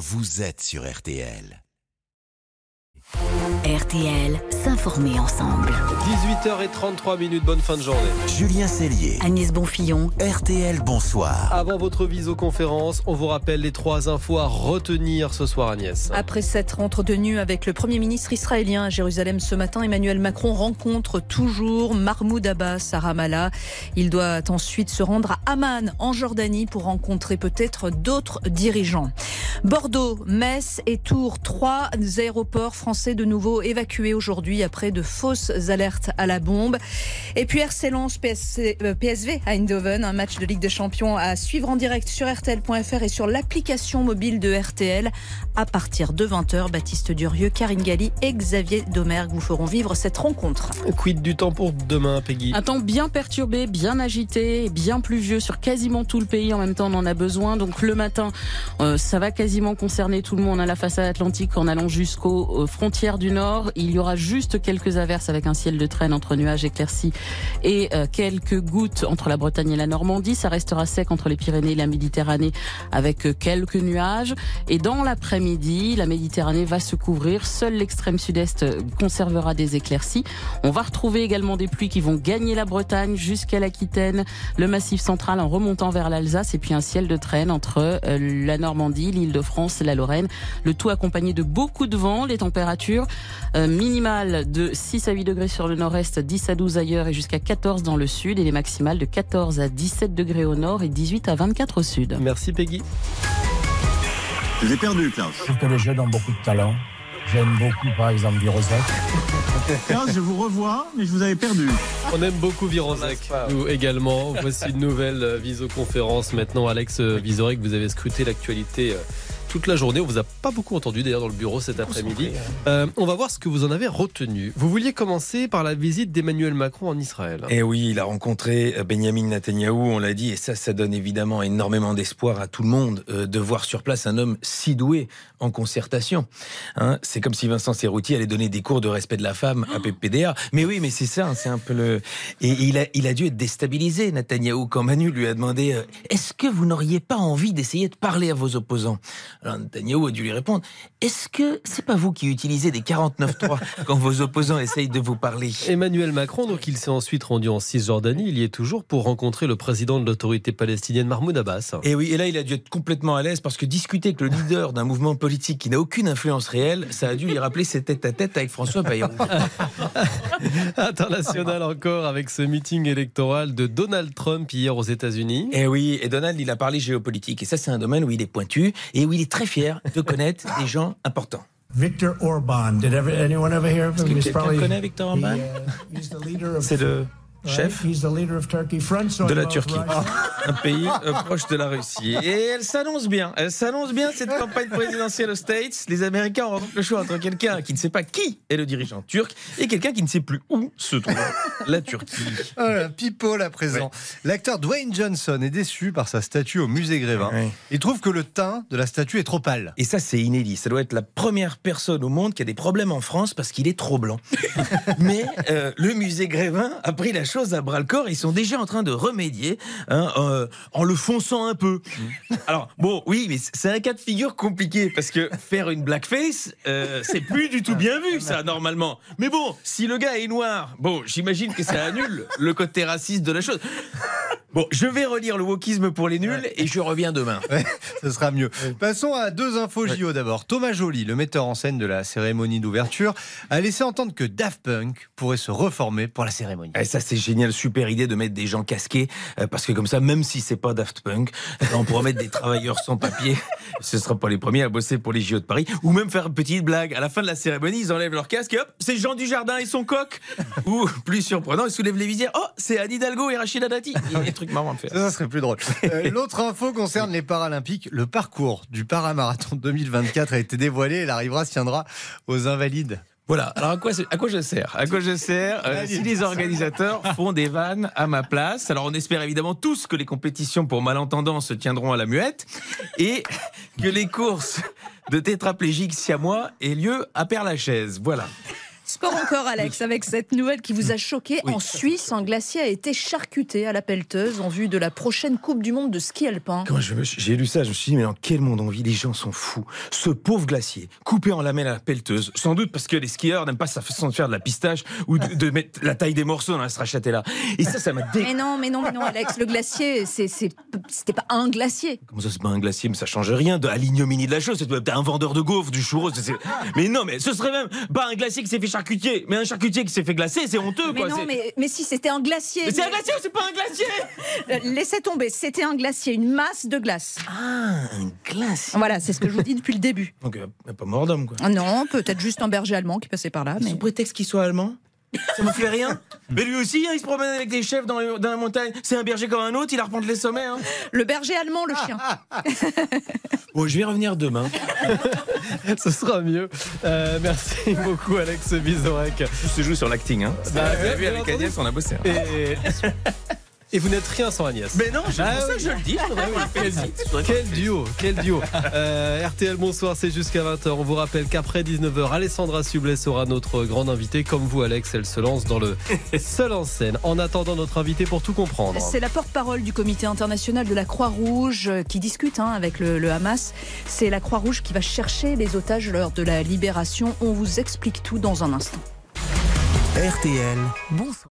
vous êtes sur RTL. RTL, s'informer ensemble. 18h33 minutes, bonne fin de journée. Julien Cellier, Agnès Bonfillon, RTL, bonsoir. Avant votre visioconférence, on vous rappelle les trois infos à retenir ce soir, Agnès. Après s'être entretenu avec le Premier ministre israélien à Jérusalem ce matin, Emmanuel Macron rencontre toujours Mahmoud Abbas à Ramallah. Il doit ensuite se rendre à Amman, en Jordanie, pour rencontrer peut-être d'autres dirigeants. Bordeaux, Metz et Tours, trois aéroports français de nouveau évacués aujourd'hui après de fausses alertes à la bombe. Et puis RC Lens, PSC, euh, PSV à Eindhoven, un match de Ligue des Champions à suivre en direct sur RTL.fr et sur l'application mobile de RTL à partir de 20h. Baptiste Durieux, Karine Galli et Xavier Domergue vous feront vivre cette rencontre. Quid du temps pour demain, Peggy? Un temps bien perturbé, bien agité, bien pluvieux sur quasiment tout le pays. En même temps, on en a besoin. Donc le matin, euh, ça va quasiment concerner tout le monde à la façade atlantique en allant jusqu'aux euh, frontières du Nord. Il y aura juste quelques averses avec un ciel de traîne entre nuages éclaircis et euh, quelques gouttes entre la Bretagne et la Normandie. Ça restera sec entre les Pyrénées et la Méditerranée avec euh, quelques nuages. Et dans l'après-midi, la Méditerranée va se couvrir. Seul l'extrême sud-est euh, conservera des éclaircies. On va retrouver également des pluies qui vont gagner la Bretagne jusqu'à l'Aquitaine, le Massif central en remontant vers l'Alsace et puis un ciel de traîne entre la Normandie, l'île de France, la Lorraine. Le tout accompagné de beaucoup de vent. Les températures minimales de 6 à 8 degrés sur le nord-est, 10 à 12 ailleurs et jusqu'à 14 dans le sud et les maximales de 14 à 17 degrés au nord et 18 à 24 au sud. Merci, Peggy. Je vous ai perdu, Klaus. Je trouve que les jeunes ont beaucoup de talent. J'aime beaucoup, par exemple, Virosec. Klaus, je vous revois, mais je vous avais perdu. On aime beaucoup Vironzek, nous également. Voici une nouvelle euh, visioconférence maintenant. Alex euh, Vizorek, vous avez scruté l'actualité euh, toute la journée. On vous a pas beaucoup entendu d'ailleurs dans le bureau cet après-midi. Euh, on va voir ce que vous en avez retenu. Vous vouliez commencer par la visite d'Emmanuel Macron en Israël. Et oui, il a rencontré euh, Benjamin Netanyahou, on l'a dit, et ça, ça donne évidemment énormément d'espoir à tout le monde euh, de voir sur place un homme si doué en concertation. Hein, c'est comme si Vincent Serrouti allait donner des cours de respect de la femme à PPDA. Mais oui, mais c'est ça, hein, c'est un peu le. Et il a, il a dû être déstabilisé, Netanyahou, quand Manu lui a demandé euh, Est-ce que vous n'auriez pas envie d'essayer de parler à vos opposants? Alors Netanyahou a dû lui répondre Est-ce que c'est pas vous qui utilisez des 49.3 quand vos opposants essayent de vous parler? Emmanuel Macron, donc il s'est ensuite rendu en Cisjordanie, il y est toujours pour rencontrer le président de l'autorité palestinienne Mahmoud Abbas. Et oui, et là, il a dû être complètement à l'aise parce que discuter avec le leader d'un mouvement politique qui n'a aucune influence réelle, ça a dû lui rappeler ses tête à tête avec François Bayrou. International encore avec ce meeting électoral de Donald Trump hier aux États-Unis. Et oui, et Donald, il a parlé géopolitique. Et ça, c'est un domaine où il est pointu et où il est très fier de connaître des gens importants. Victor Orban. Did ever, anyone ever hear of Est-ce him? quelqu'un probably- connaît Victor Orban? uh, he's the leader of- C'est le chef Right? He's the leader of Turkey. Friends talk de la Turquie, Russia. un pays euh, proche de la Russie. Et elle s'annonce bien, elle s'annonce bien cette campagne présidentielle aux States. Les Américains auront donc le choix entre quelqu'un qui ne sait pas qui est le dirigeant turc et quelqu'un qui ne sait plus où se trouve la Turquie. Voilà, people à présent. L'acteur Dwayne Johnson est déçu par sa statue au musée Grévin. Ouais. Il trouve que le teint de la statue est trop pâle. Et ça, c'est inédit. Ça doit être la première personne au monde qui a des problèmes en France parce qu'il est trop blanc. Mais euh, le musée Grévin a pris la chose à bras le corps. Ils sont déjà en train de remédier hein, euh, en le fonçant un peu. Alors, bon, oui, mais c'est un cas de figure compliqué parce que faire une blackface, euh, c'est plus du tout bien vu, ça, normalement. Mais bon, si le gars est noir, bon, j'imagine que ça annule le côté raciste de la chose. Bon, je vais relire le wokisme pour les nuls et je reviens demain. Ouais, ce sera mieux. Passons à deux infos JO d'abord. Thomas Joly, le metteur en scène de la cérémonie d'ouverture, a laissé entendre que Daft Punk pourrait se reformer pour la cérémonie. Et ça, c'est génial, super idée de mettre des gens casqués, euh, parce que comme ça, même si c'est pas Daft Punk, on pourra mettre des travailleurs sans papier. Ce sera pas les premiers à bosser pour les JO de Paris, ou même faire une petite blague. À la fin de la cérémonie, ils enlèvent leur casque et hop, c'est Jean Dujardin et son coq. ou plus surprenant, ils soulèvent les visières. Oh, c'est Anne Hidalgo et Rachida Dati. Il y a des trucs marrants à faire. Ça, ça serait plus drôle. Euh, L'autre info concerne les Paralympiques. Le parcours du paramarathon 2024 a été dévoilé et l'arrivera se tiendra aux Invalides. Voilà. Alors à quoi, à quoi je sers À quoi je sers Euh, Si les organisateurs font des vannes à ma place, alors on espère évidemment tous que les compétitions pour malentendants se tiendront à la muette et que les courses de tétraplégiques siamois aient lieu à Père-Lachaise. Voilà. Sport encore, Alex, avec cette nouvelle qui vous a choqué. Oui. En Suisse, un glacier a été charcuté à la pelleteuse en vue de la prochaine Coupe du Monde de ski alpin. Quand j'ai lu ça, je me suis dit, mais dans quel monde on vit? Les gens sont fous. Ce pauvre glacier, coupé en lamelles à la pelleteuse, sans doute parce que les skieurs n'aiment pas sa façon de faire de la pistache ou de, de mettre la taille des morceaux dans la stracciatella. Et ça, ça m'a dé... Mais non, mais non, mais non, Alex, le glacier, c'était pas un glacier. Comment ça, c'est pas un glacier? Mais ça change rien de à l'ignominie de la chose. C'est peut-être un vendeur de gaufres, du churros. Mais non, mais ce serait même pas un glacier qui s'est fait charcutier, mais un charcutier qui s'est fait glacer, c'est honteux, Mais quoi. non, mais, mais si c'était un glacier. Mais c'est un glacier ou c'est pas un glacier? Euh, Laissez tomber, c'était un glacier, une masse de glace. Ah, un glacier. Voilà, c'est ce que je vous dis depuis le début. Donc, euh, pas mort d'homme, quoi. Non, peut-être juste un berger allemand qui passait par là. Mais... Sous prétexte qu'il soit allemand? Ça me fait rien. Mais lui aussi, hein, il se promène avec des chefs dans, les- dans la montagne. C'est un berger comme un autre, il arpente les sommets. Hein. Le berger allemand, le chien. Bon, je vais revenir demain. Ce sera mieux. Euh, merci beaucoup, Alex Vizorek. Tout se joue sur l'acting. Hein. Bah, Vous avez vu, avec. Agnès, on a bossé. hein. Et, et vous n'êtes rien sans Agnès. Mais non, c'est Ah pour ça oui. que je le dis. je. Je voudrais Quel duo, quel duo. Euh, RTL, bonsoir, c'est jusqu'à 20h. On vous rappelle qu'après 19h, Alessandra Sublet sera notre grande invitée. Comme vous, Alex, elle se lance dans le seul en scène. En attendant notre invité pour tout comprendre. C'est la porte-parole du comité international de la Croix-Rouge euh, qui discute hein, avec le, le Hamas. C'est la Croix-Rouge qui va chercher les otages lors de la libération. On vous explique tout dans un instant. RTL, bonsoir.